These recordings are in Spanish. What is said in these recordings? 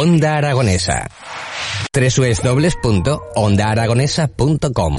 Onda Aragonesa. www.ondaaragonesa.com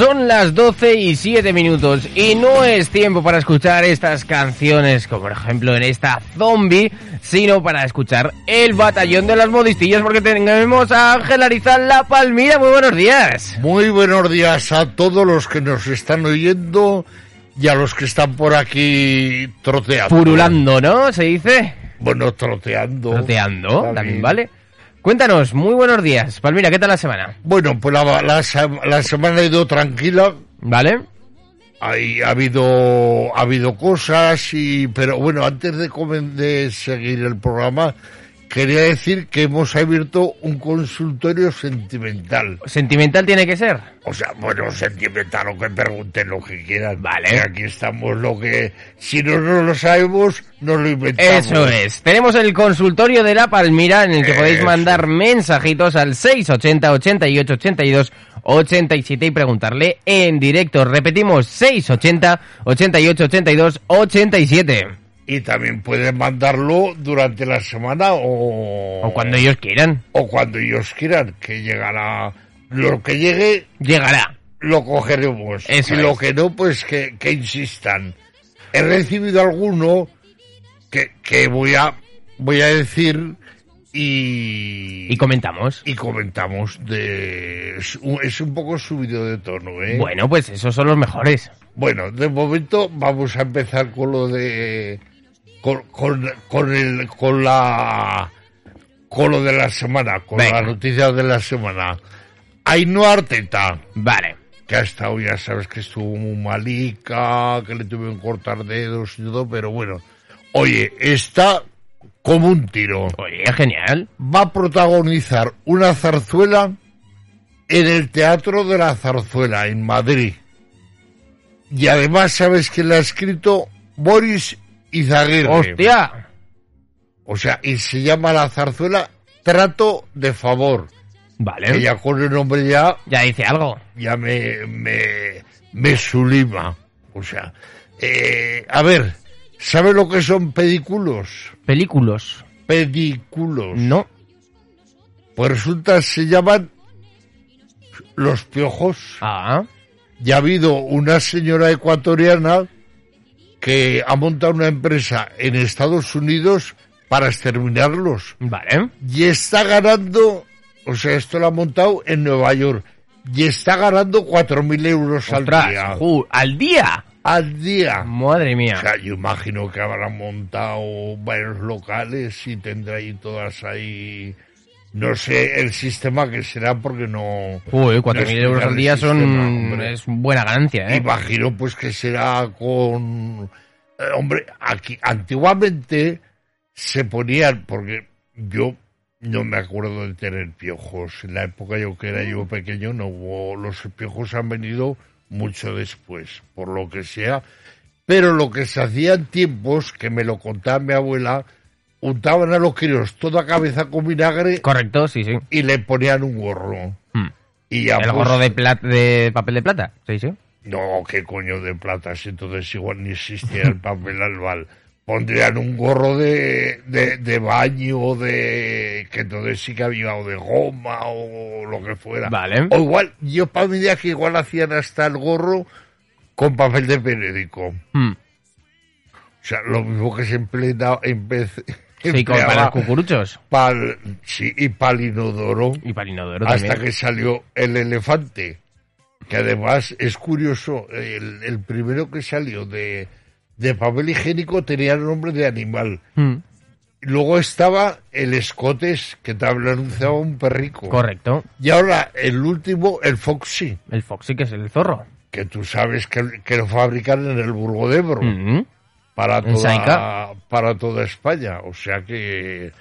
Son las 12 y 7 minutos y no es tiempo para escuchar estas canciones, como por ejemplo en esta zombie, sino para escuchar el batallón de las modistillas porque tenemos a Ángel Arizal La Palmira. Muy buenos días. Muy buenos días a todos los que nos están oyendo y a los que están por aquí troteando. Purulando, ¿no? Se dice. Bueno, troteando. Troteando, también vale. Cuéntanos, muy buenos días. Palmira, ¿qué tal la semana? Bueno, pues la, la, la semana ha ido tranquila. ¿Vale? Hay, ha habido ha habido cosas y pero bueno antes de, de seguir el programa quería decir que hemos abierto un consultorio sentimental. ¿Sentimental tiene que ser? O sea, bueno, sentimental, o que pregunten lo que quieran. Vale. aquí estamos lo que... Si no, no lo sabemos, nos lo inventamos. Eso es. Tenemos el consultorio de La Palmira en el que podéis mandar mensajitos al 680 88 82 87 y preguntarle en directo. Repetimos, 680 88 82 87 y también pueden mandarlo durante la semana o... O cuando ellos quieran. O cuando ellos quieran, que llegará... Lo que llegue... Llegará. Lo cogeremos. y lo que no, pues que, que, insistan. He recibido alguno que, que voy a voy a decir y... Y comentamos. Y comentamos de... Es un poco subido de tono, ¿eh? Bueno, pues esos son los mejores. Bueno, de momento vamos a empezar con lo de con, con, el, con la con lo de la semana, con la noticia de la semana. Ainhoa Arteta. Vale. Que ha estado, ya sabes que estuvo muy malica, que le tuvieron cortar dedos y todo, pero bueno. Oye, está como un tiro. Oye, genial. Va a protagonizar una zarzuela en el Teatro de la Zarzuela, en Madrid. Y además, ¿sabes que le ha escrito? Boris Izaguirre. ¡Hostia! O sea, y se llama la zarzuela Trato de Favor. Vale. Ella con el nombre ya... Ya dice algo. Ya me, me, me sulima. O sea, eh, a ver, ¿sabe lo que son pedículos? Películos. Pedículos. No. Pues resulta, se llaman los piojos. Ah. Ya ha habido una señora ecuatoriana que ha montado una empresa en Estados Unidos para exterminarlos. Vale. Y está ganando, o sea, esto lo ha montado en Nueva York, y está ganando 4.000 euros al día. ¿Al día? Al día. Madre mía. O sea, yo imagino que habrán montado varios locales y tendrá ahí todas ahí... No sé el sistema que será porque no... Uy, 4.000 euros al día son... es buena ganancia, ¿eh? Imagino pues que será con... Eh, hombre, aquí antiguamente se ponían, porque yo no me acuerdo de tener piojos. En la época yo que era yo pequeño no hubo... Los piojos han venido mucho después, por lo que sea. Pero lo que se hacía en tiempos, que me lo contaba mi abuela, untaban a los críos toda cabeza con vinagre. Correcto, sí, sí. Y le ponían un gorro. Hmm. Y ya, ¿El gorro de, de papel de plata? Sí, sí. No, qué coño de plata, si entonces igual ni existía el papel albal. Pondrían un gorro de, de, de baño o de... que entonces sí que había o de goma o lo que fuera. Vale. O igual, yo para mi día que igual hacían hasta el gorro con papel de periódico. Hmm. O sea, lo mismo que se emplea, empecé, Sí, como para los cucuruchos. Pal, sí, y para inodoro. Y para inodoro Hasta también. que salió el elefante. Que además es curioso, el, el primero que salió de, de, papel higiénico tenía el nombre de animal. Mm. Luego estaba el escotes, que te anunciaba un perrico. Correcto. Y ahora el último, el foxy. El foxy, que es el zorro. Que tú sabes que, que lo fabrican en el Burgo de Ebro. Mm. Para toda, para toda España. O sea que...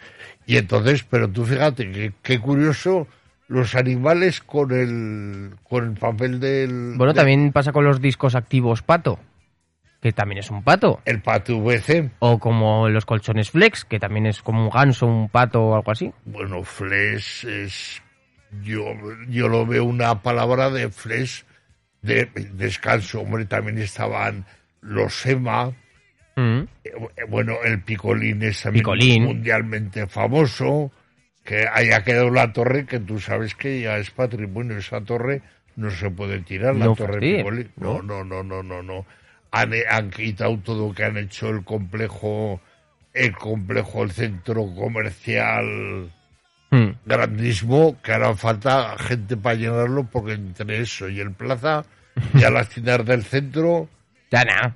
Y entonces, pero tú fíjate, que, qué curioso los animales con el, con el papel del... Bueno, del- también pasa con los discos activos pato. que también es un pato. El pato VC, O como los colchones flex, que también es como un ganso, un pato o algo así. bueno, flesh es... Yo, yo lo veo una palabra de flesh de descanso. Hombre, también estaban los EMA, Mm. Eh, Bueno, el picolín es también Picolín. mundialmente famoso, que haya quedado la torre, que tú sabes que ya es patrimonio. Esa torre no se puede tirar, la No torre picolín. No, no, no, no, no, no. Han, han quitado todo que han hecho el complejo, el complejo, el centro comercial Mm. grandísimo, que hará falta gente para llenarlo, porque entre eso y el plaza, ya las tiendas del centro, Ya nada.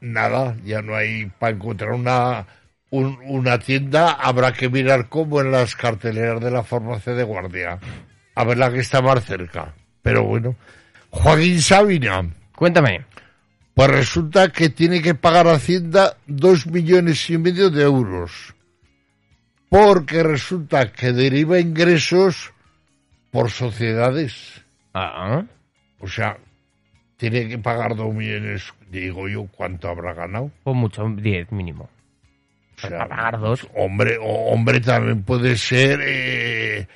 Nada, ya no hay para encontrar una un- una tienda, habrá que mirar como en las carteleras de la farmacia de guardia, a ver la que está más cerca. Pero bueno, Joaquín Sabina, Cuéntame. pues resulta que tiene que pagar a Hacienda dos millones y medio de euros, porque resulta que deriva ingresos por sociedades. Ah, O sea, tiene que pagar dos millones, digo yo, ¿cuánto habrá ganado? pues mucho, 10 mínimo. O sea, Para pagar dos. Hombre, o- hombre también puede ser, eh, eh,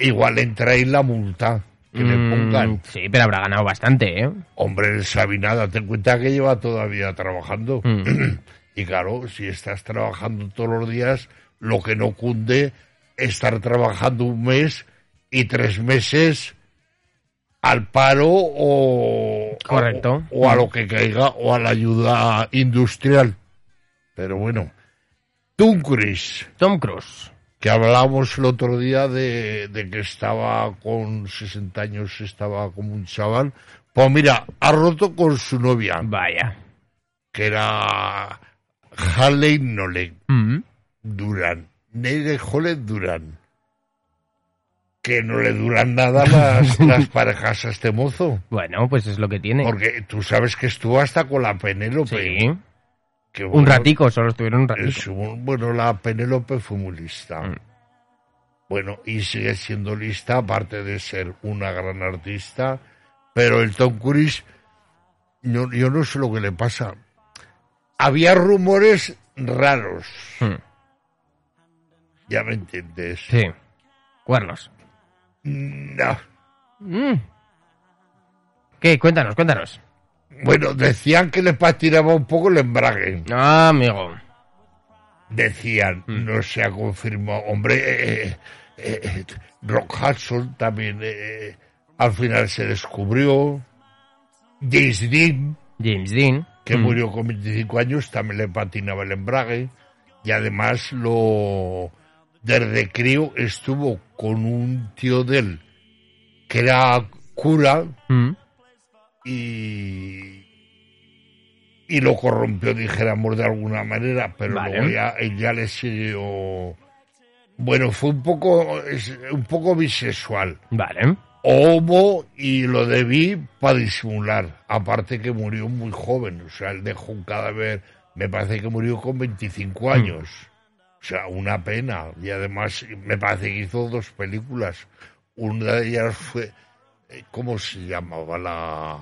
igual entra ahí la multa que le Mm, pongan. sí, pero habrá ganado bastante, ¿eh? Hombre, el Sabinada, ten cuenta que lleva todavía trabajando. Mm. y claro, si estás trabajando todos los días, lo que no cunde estar trabajando un mes y tres meses al paro o, Correcto. o, o a lo que caiga o a la ayuda industrial. Pero bueno, Tom Cruise. que hablábamos el otro día de, de que estaba con 60 años, estaba como un chaval, pues mira, ha roto con su novia, Vaya. que era Haley Nole Mm. Duran, Neire Hole Duran. Que no le duran nada las, las parejas a este mozo. Bueno, pues es lo que tiene. Porque tú sabes que estuvo hasta con la Penélope. Sí. que Un ratico, solo estuvieron un ratico. bueno, la Penélope fue muy lista. Mm. Bueno, y sigue siendo lista, aparte de ser una gran artista. Pero el Tom Cruise, yo, yo no sé lo que le pasa. Había rumores raros, Mm. ya me entiendes. Sí. Cuernos. No. Mm. ¿Qué? Cuéntanos, cuéntanos. Bueno, decían que le patinaba un poco el embrague. Ah, amigo. Decían, Mm. no se ha confirmado. Hombre, eh, eh, eh, Rock Hudson también al final se descubrió. James Dean, James Dean. que Mm. murió con 25 años, también le patinaba el embrague. Y además lo desde crío estuvo con un tío de él que era cura Mm. y, y lo corrompió, dijéramos de alguna manera, pero Vale. luego ya, él ya le siguió. Bueno, fue un poco, un poco bisexual. Vale. Homo y lo debí para disimular. Aparte que murió muy joven, o sea, él dejó un cadáver, me parece que murió con 25 años. O sea, una pena. Y además me parece que hizo dos películas. Una de ellas fue, eh, ¿cómo se llamaba? La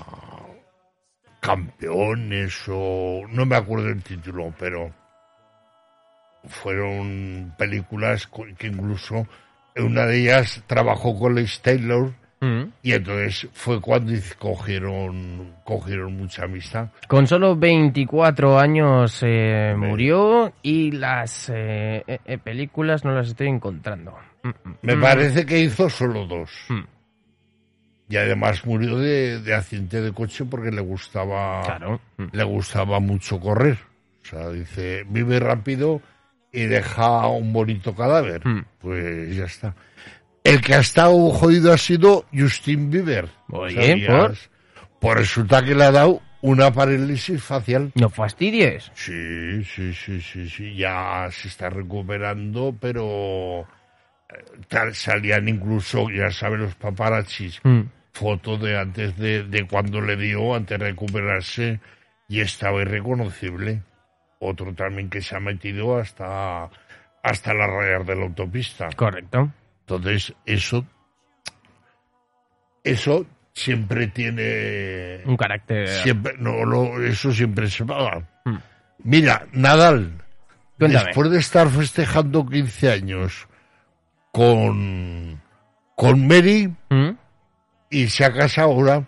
Campeones o... No me acuerdo el título, pero fueron películas que incluso una de ellas trabajó con Liz Taylor Mm. y entonces fue cuando cogieron, cogieron mucha amistad. Con solo 24 años eh, murió y las eh, eh, películas no las estoy encontrando. Mm, mm, Me mm. parece que hizo solo dos. Mm. Y además murió de, de accidente de coche porque le gustaba, Claro. Le gustaba mucho correr. O sea, dice, vive rápido y deja un bonito cadáver. Pues ya está. El que ha estado jodido ha sido Justin Bieber. Oye, ¿sabías? Pues resulta que le ha dado una parálisis facial. No fastidies. Sí, sí, sí, sí, sí, ya se está recuperando, pero eh, tal, salían incluso, ya saben los paparazzis, Mm. fotos de antes de, de cuando le dio, antes de recuperarse, y estaba irreconocible. Otro también que se ha metido hasta, hasta las rayas de la autopista. Correcto. Entonces, eso, eso siempre tiene Un carácter. siempre no, no, eso siempre se paga. Mm. Mira, Nadal, Cuéntame. después de estar festejando 15 años con, con Mary ¿Mm? y se ha casado ahora,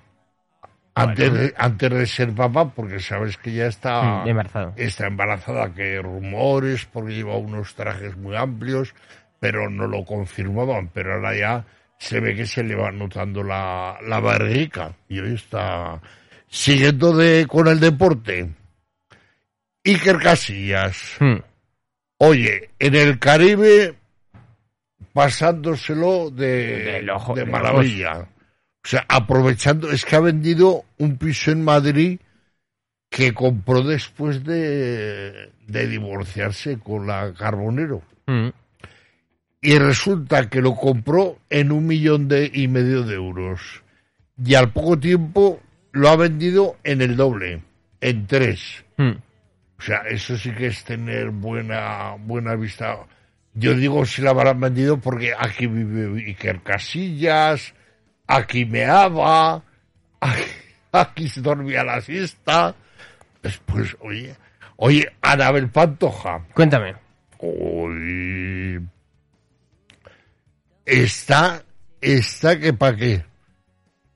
antes, de, antes de ser papá, porque sabes que ya está, Mm, embarazado. está embarazada, que rumores, porque lleva unos trajes muy amplios, pero no lo confirmaban, pero ahora ya se ve que se le va notando la, la barriga y hoy está siguiendo de, con el deporte. Iker Casillas. Mm. Oye, en el Caribe pasándoselo de, Del ojo- de de maravilla. O sea, aprovechando, es que ha vendido un piso en Madrid que compró después de, de divorciarse con la Carbonero. Mm. Y resulta que lo compró en un millón de, y medio de euros. Y al poco tiempo lo ha vendido en el doble, en tres. Mm. O sea, eso sí que es tener buena, buena vista. Yo digo si la habrán vendido porque aquí vive Iker Casillas, aquí meaba, aquí, aquí se dormía la siesta. Después, oye, oye, Anabel Pantoja, Cuéntame. hoy está, está que pa' qué.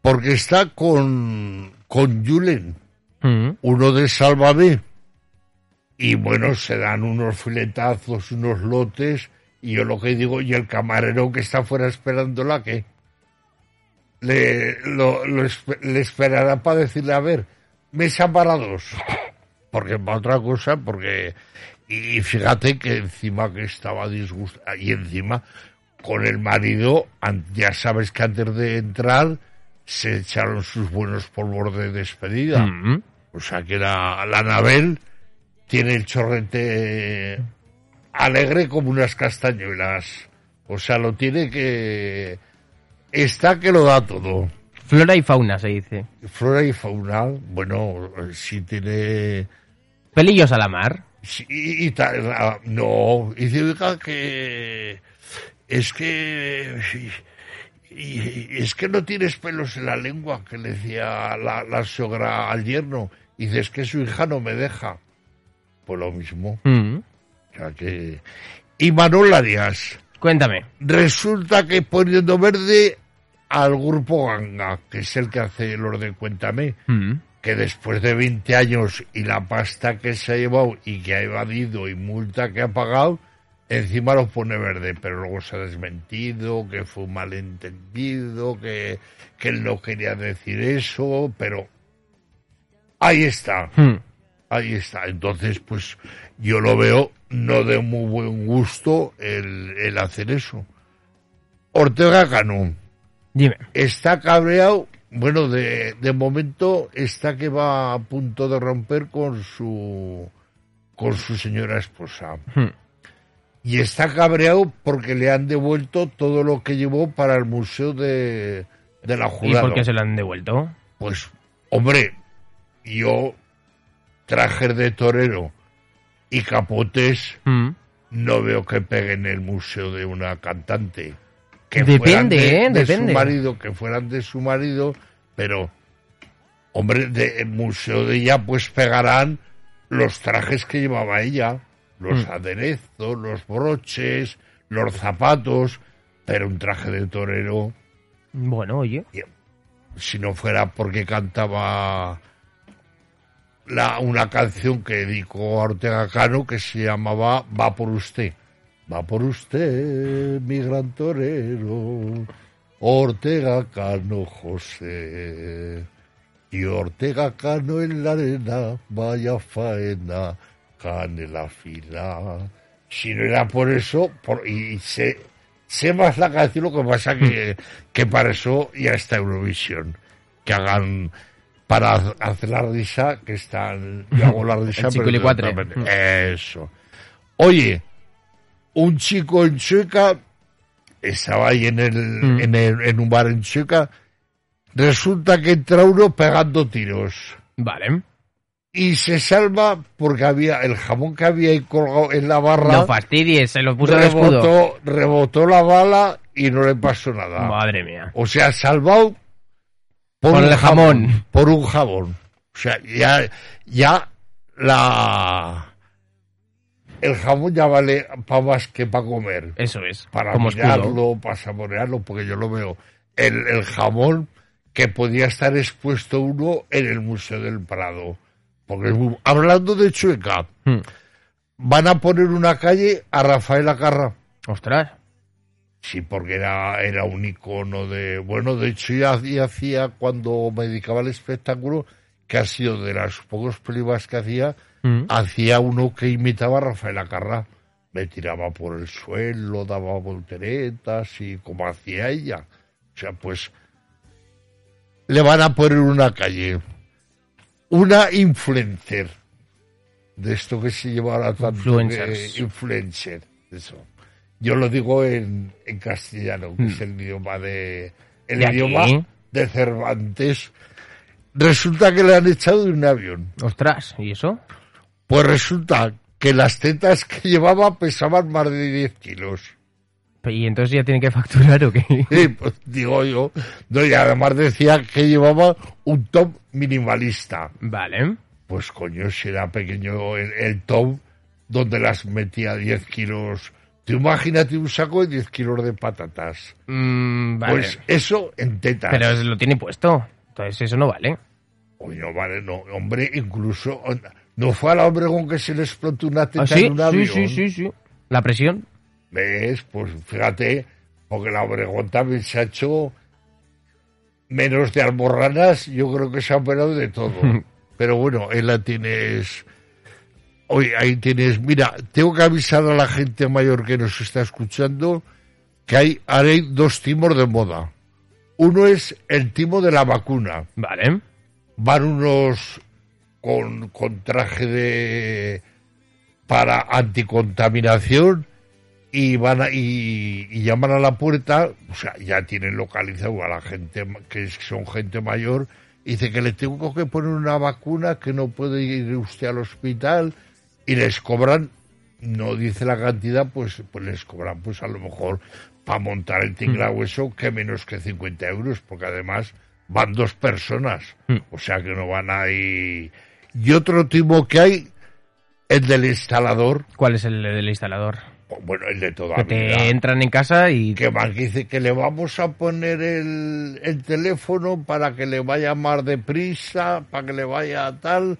Porque está con, con Julen Mm. uno de Sálvame. Y bueno, se dan unos filetazos, unos lotes, y yo lo que digo, y el camarero que está fuera esperándola, que le, lo, le esperará para decirle, a ver, mesa para dos. Porque para otra cosa, porque... Y fíjate que encima que estaba disgustada, y encima con el marido, ya sabes que antes de entrar se echaron sus buenos polvos de despedida. Mm. O sea que la, la Anabel tiene el chorrete alegre como unas castañuelas. O sea, lo tiene que... Está que lo da todo. Flora y fauna se dice. Flora y fauna, bueno, si tiene... Pelillos a la mar. sí, y, tal, ah, no, y oiga, que... Es que... y- es que no tienes pelos en la lengua, que le decía la, la sogra al yerno. Y dice, es que su hija no me deja. Pues lo mismo. Mm. O sea que... Y Manuel Arias, Cuéntame. resulta que poniendo verde al grupo Ganga, que es el que hace los de Cuéntame, Mm. que después de 20 años y la pasta que se ha llevado y que ha evadido y multa que ha pagado, encima lo pone verde, pero luego se ha desmentido, que fue un malentendido, que, que él no quería decir eso, pero ahí está. Mm. Ahí está. Entonces, pues yo lo veo no de muy buen gusto el, el hacer eso. Ortega Cano Dime. está cabreado. Bueno, de, de momento está que va a punto de romper con su con su señora esposa. Mm. Y está cabreado porque le han devuelto todo lo que llevó para el museo de, de la ¿Y Jurado. por qué se lo han devuelto? Pues, hombre, yo trajes de torero y capotes Mm. no veo que peguen el museo de una cantante. Que Depende, fueran de, ¿eh? de Depende. su marido, que fueran de su marido, pero, hombre, de el museo de ella, pues pegarán los trajes que llevaba ella, los Mm. aderezos, los broches, los zapatos, pero un traje de torero Bueno, oye. si no fuera porque cantaba la, una canción que dedicó a Ortega Cano que se llamaba Va por usted. Va por usted, mi gran torero, Ortega Cano José. Y Ortega Cano en la arena, vaya faena, cane la fila. Si no era por eso, por, y sé, sé más la canción, lo que pasa que, que para eso ya está Eurovisión. Que hagan para hacer la risa, que están, yo hago la risa, chiquilicuatre. totalmente- Eso. Oye, un chico en Chueca, estaba ahí en el, Mm. en el, en un bar en Chueca, resulta que entra uno pegando tiros Vale. Y se salva porque había el jamón que había ahí colgado en la barra No fastidies, se lo puso en el escudo. rebotó, rebotó la bala y no le pasó nada. Madre mía. O sea, salvado Por el jamón. Por un jamón. O sea, ya, ya la... El jamón ya vale para más que para comer. Eso es. Para como escudo. para saborearlo, porque yo lo veo. El, el jamón que podía estar expuesto uno en el Museo del Prado. Porque hablando de Chueca, Hmm. van a poner una calle a Rafael Acarra. Ostras. Sí, porque era, era un icono de... Bueno, de hecho ya hacía, hacía cuando me dedicaba al espectáculo, que ha sido de las pocos películas que hacía, Mm. hacía uno que imitaba a Rafael Acarra. Me tiraba por el suelo, daba volteretas y como hacía ella. O sea, pues le van a poner una calle. Una influencer. De esto que se lleva ahora tanto. Influencers. que- influencer. Eso. Yo lo digo en, en castellano, que es el idioma de... El Hmm. Idioma de Cervantes. Resulta que le han echado de un avión. Ostras. ¿Y eso? Pues resulta que las tetas que llevaba pesaban más de 10 kilos. ¿Y entonces ya tiene que facturar o qué? Sí, pues digo yo. No, y además decía que llevaba un top minimalista. Vale. Pues coño, si era pequeño el, el top donde las metía 10 kilos. Tú imagínate un saco de 10 kilos de patatas. Mm, vale. Pues eso en tetas. Pero lo tiene puesto. Entonces eso no vale. Coño, vale, no, hombre, incluso... ¿No fue al hombre con que se le explotó una teta ¿Ah, sí? en un sí, avión? sí, sí, sí. La presión. ¿Ves? Pues fíjate, porque la Obregón también se ha hecho menos de alborranas, yo creo que se ha operado de todo. Pero bueno, ahí la tienes. Oye, ahí tienes. Mira, tengo que avisar a la gente mayor que nos está escuchando que hay, ahora hay dos timos de moda. Uno es el timo de la vacuna. Vale. Van unos con, con traje de para anticontaminación y van a- y, y llaman a la puerta, o sea, ya tienen localizado a la gente que son gente mayor, y dice que le tengo que poner una vacuna, que no puede ir usted al hospital, y les cobran, no dice la cantidad, pues, pues les cobran, pues a lo mejor para montar el tinglado eso, que menos que 50 euros, porque además van dos personas, Mm. o sea que no van ahí. Y otro tipo que hay, el del instalador, ¿Cuál es el del instalador? Bueno, el de toda Que la vida. te entran en casa y... Que más que dice que le vamos a poner el, el teléfono para que le vaya más deprisa, para que le vaya tal.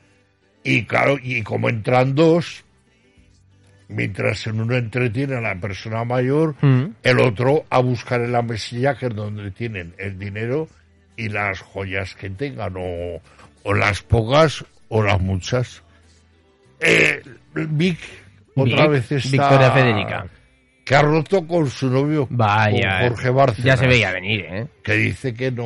Y claro, y como entran dos, mientras en uno entretiene a la persona mayor, Mm. el otro a buscar en la mesilla que es donde tienen el dinero y las joyas que tengan, o, o las pocas o las muchas. Eh, Vic, otra vez está... Victoria Federica. Que ha roto con su novio, Vaya. con Jorge Bárcenas. Ya se veía venir, ¿eh? Que dice que no...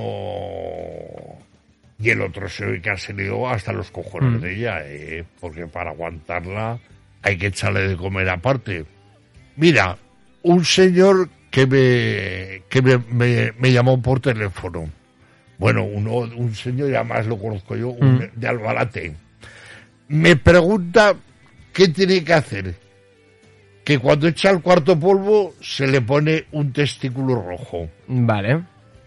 Y el otro se ve que ha salido hasta los cojones Mm. de ella, eh, porque para aguantarla hay que echarle de comer aparte. Mira, un señor que me, que me, me- me llamó por teléfono. Bueno, uno, un señor, y además lo conozco yo, un- Mm. de Albalate. Me pregunta qué tiene que hacer. Que cuando echa el cuarto polvo se le pone un testículo rojo. Vale.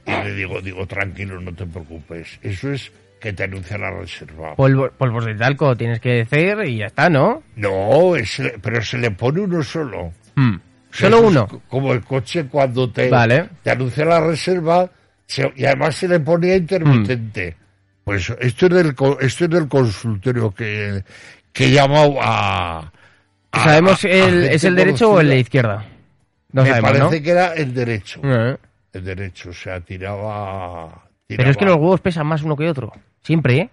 Y le digo, digo, tranquilo, no te preocupes. Eso es que te anuncia la reserva. Polvo- polvos de talco tienes que decir y ya está, ¿no? No, es, pero se le pone uno solo. Mm. Sea, Solo eso uno. co- como el coche cuando te, Vale. te anuncia la reserva se- y además se le ponía intermitente. Mm. Pues esto es del, esto es del consultorio que, que llamado a... a- ¿Sabemos a- a el, es el derecho o el de izquierda? No Me sabemos, parece ¿no? que era el derecho. Eh. El derecho, o sea, tiraba... Pero es que tiraba- los huevos pesan más uno que otro. Siempre, ¿eh?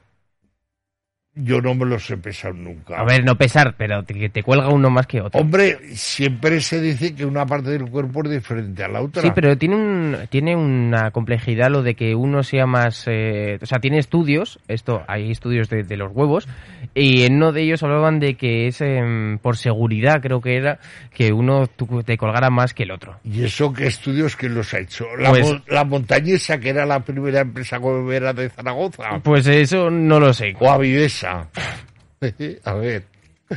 Yo no me los he pesado nunca. A ver, no pesar, pero te, que te cuelga uno más que otro. Hombre, siempre se dice que una parte del cuerpo es diferente a la otra. Sí, pero tiene, un, tiene una complejidad lo de que uno sea más... eh, o sea, tiene estudios, esto hay estudios de, de los huevos, y en uno de ellos hablaban de que es em, por seguridad, creo que era, que uno te colgara más que el otro. ¿Y eso qué estudios que los ha hecho? La, Pues- mo- la montañesa, que era la primera empresa huevera de Zaragoza. Pues eso no lo sé. O a A ver.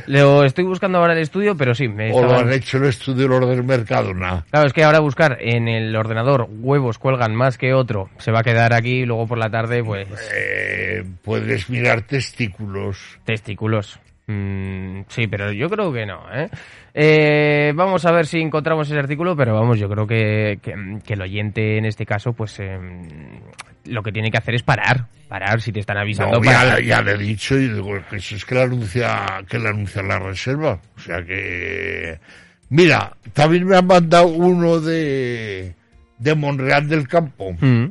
Lo estoy buscando ahora el estudio, pero sí, me ¿O lo han hecho el estudio los del Mercadona? Claro, es que ahora buscar en el ordenador huevos cuelgan más que otro, se va a quedar aquí y luego por la tarde, pues, Eh, puedes mirar testículos. testículos. Mm, sí, pero yo creo que no, ¿eh? Eh, Vamos a ver si encontramos ese artículo, pero vamos, yo creo que, que- que el oyente en este caso, pues, eh, lo que tiene que hacer es parar, parar si te están avisando. No, para- ya, ya le he dicho y digo que eso es que le anuncia, que le anuncia la reserva. O sea que, mira, también me han mandado uno de, de Monreal del Campo, Mm,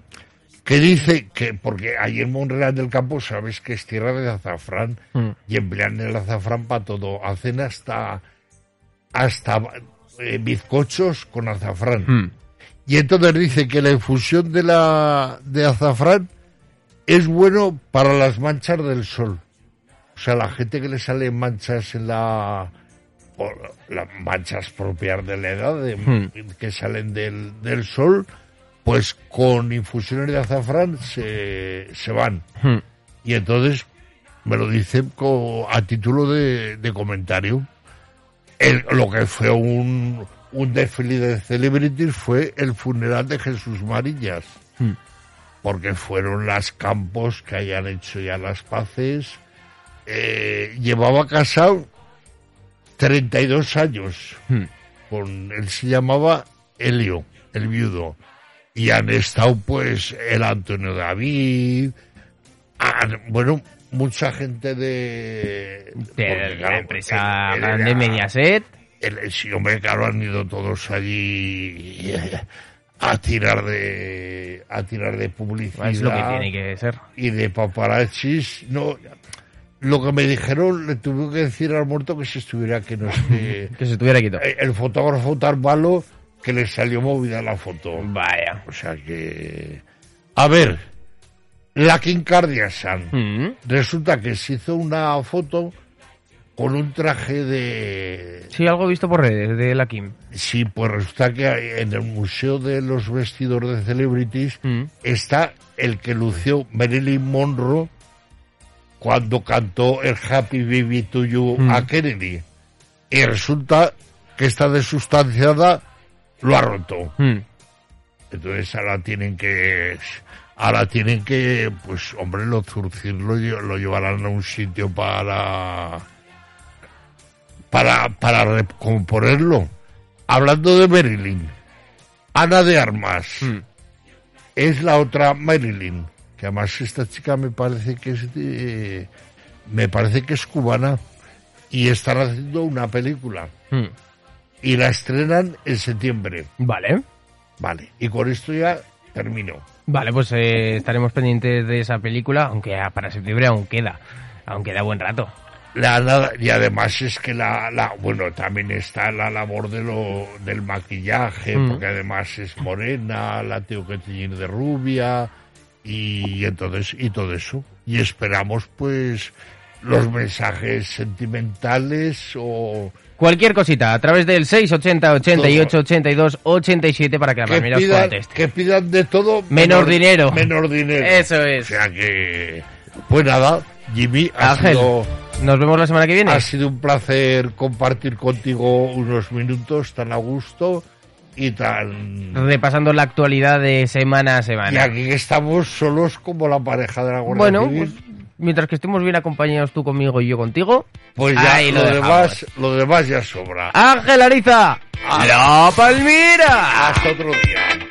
que dice que, porque ahí en Monreal del Campo sabes que es tierra de azafrán mm. y emplean el azafrán para todo. Hacen hasta, hasta eh, bizcochos con azafrán. Mm. Y entonces dice que la infusión de la de azafrán es bueno para las manchas del sol. O sea, la gente que le salen manchas en la las manchas propias de la edad de- Hmm. que salen del, del sol, pues con infusiones de azafrán se, se van. Mm. Y entonces me lo dicen a título de, de comentario. El- lo que fue un, un desfile de celebrities fue el funeral de Jesús Marillas. Mm. Porque fueron las campos que hayan hecho ya las paces. Eh, llevaba casado 32 años. Mm. Con, él se llamaba Helio, el viudo. Y han estado pues el Antonio David, han- bueno, mucha gente de... De la claro, empresa él- él grande era- Mediaset. el, sí, hombre, claro, han ido todos allí a tirar de a tirar de publicidad Es lo que tiene que ser. y de paparazzis. No, lo que me dijeron le tuve que decir al muerto que se estuviera que no esté Que se estuviera quieto. El fotógrafo tan malo que le salió movida la foto. Vaya. O sea que a ver, la Kim Kardashian Mm. resulta que se hizo una foto con un traje de Sí, algo visto por redes de la Kim. Sí, pues resulta que en el Museo de los Vestidores de Celebrities Mm. está el que lució Marilyn Monroe cuando cantó el Happy Baby to You Mm. a Kennedy. Y resulta que esta desustanciada lo ha roto. Mm. Entonces ahora tienen que... Ahora tienen que, pues, hombre, lo zurcir lo, lle- lo llevarán a un sitio para... Para, para recomponerlo. Hablando de Marilyn, Ana de Armas Mm. es la otra Marilyn, que además esta chica me parece que es de, me parece que es cubana y están haciendo una película Mm. Y la estrenan en septiembre. Vale. Vale, y con esto ya termino. Vale, pues eh, estaremos pendientes de esa película, aunque para septiembre aún queda. Aún queda buen rato. La, nada- y además es que la, la, bueno, también está la labor de lo, del maquillaje, Mm. porque además es morena, la tengo que teñir de rubia, y entonces, y todo eso. Y esperamos pues los mensajes sentimentales o Cualquier cosita, a través del 680 88 Todo. 82 87 para que la que pidan, que pidan de todo Menos dinero. Menos dinero. Eso es. O sea que, pues nada, Jimmy, ha Ángel, sido, nos vemos la semana que viene. ha sido un placer compartir contigo unos minutos tan a gusto y tan... Repasando la actualidad de semana a Y semana. aquí que estamos solos como la pareja de la Guardia Bueno, Civil. pues, mientras que estemos bien acompañados tú conmigo y yo contigo. Pues ya ahí lo, lo demás, lo demás ya sobra. Ángel Ariza, Ah. la Palmira. Hasta otro día.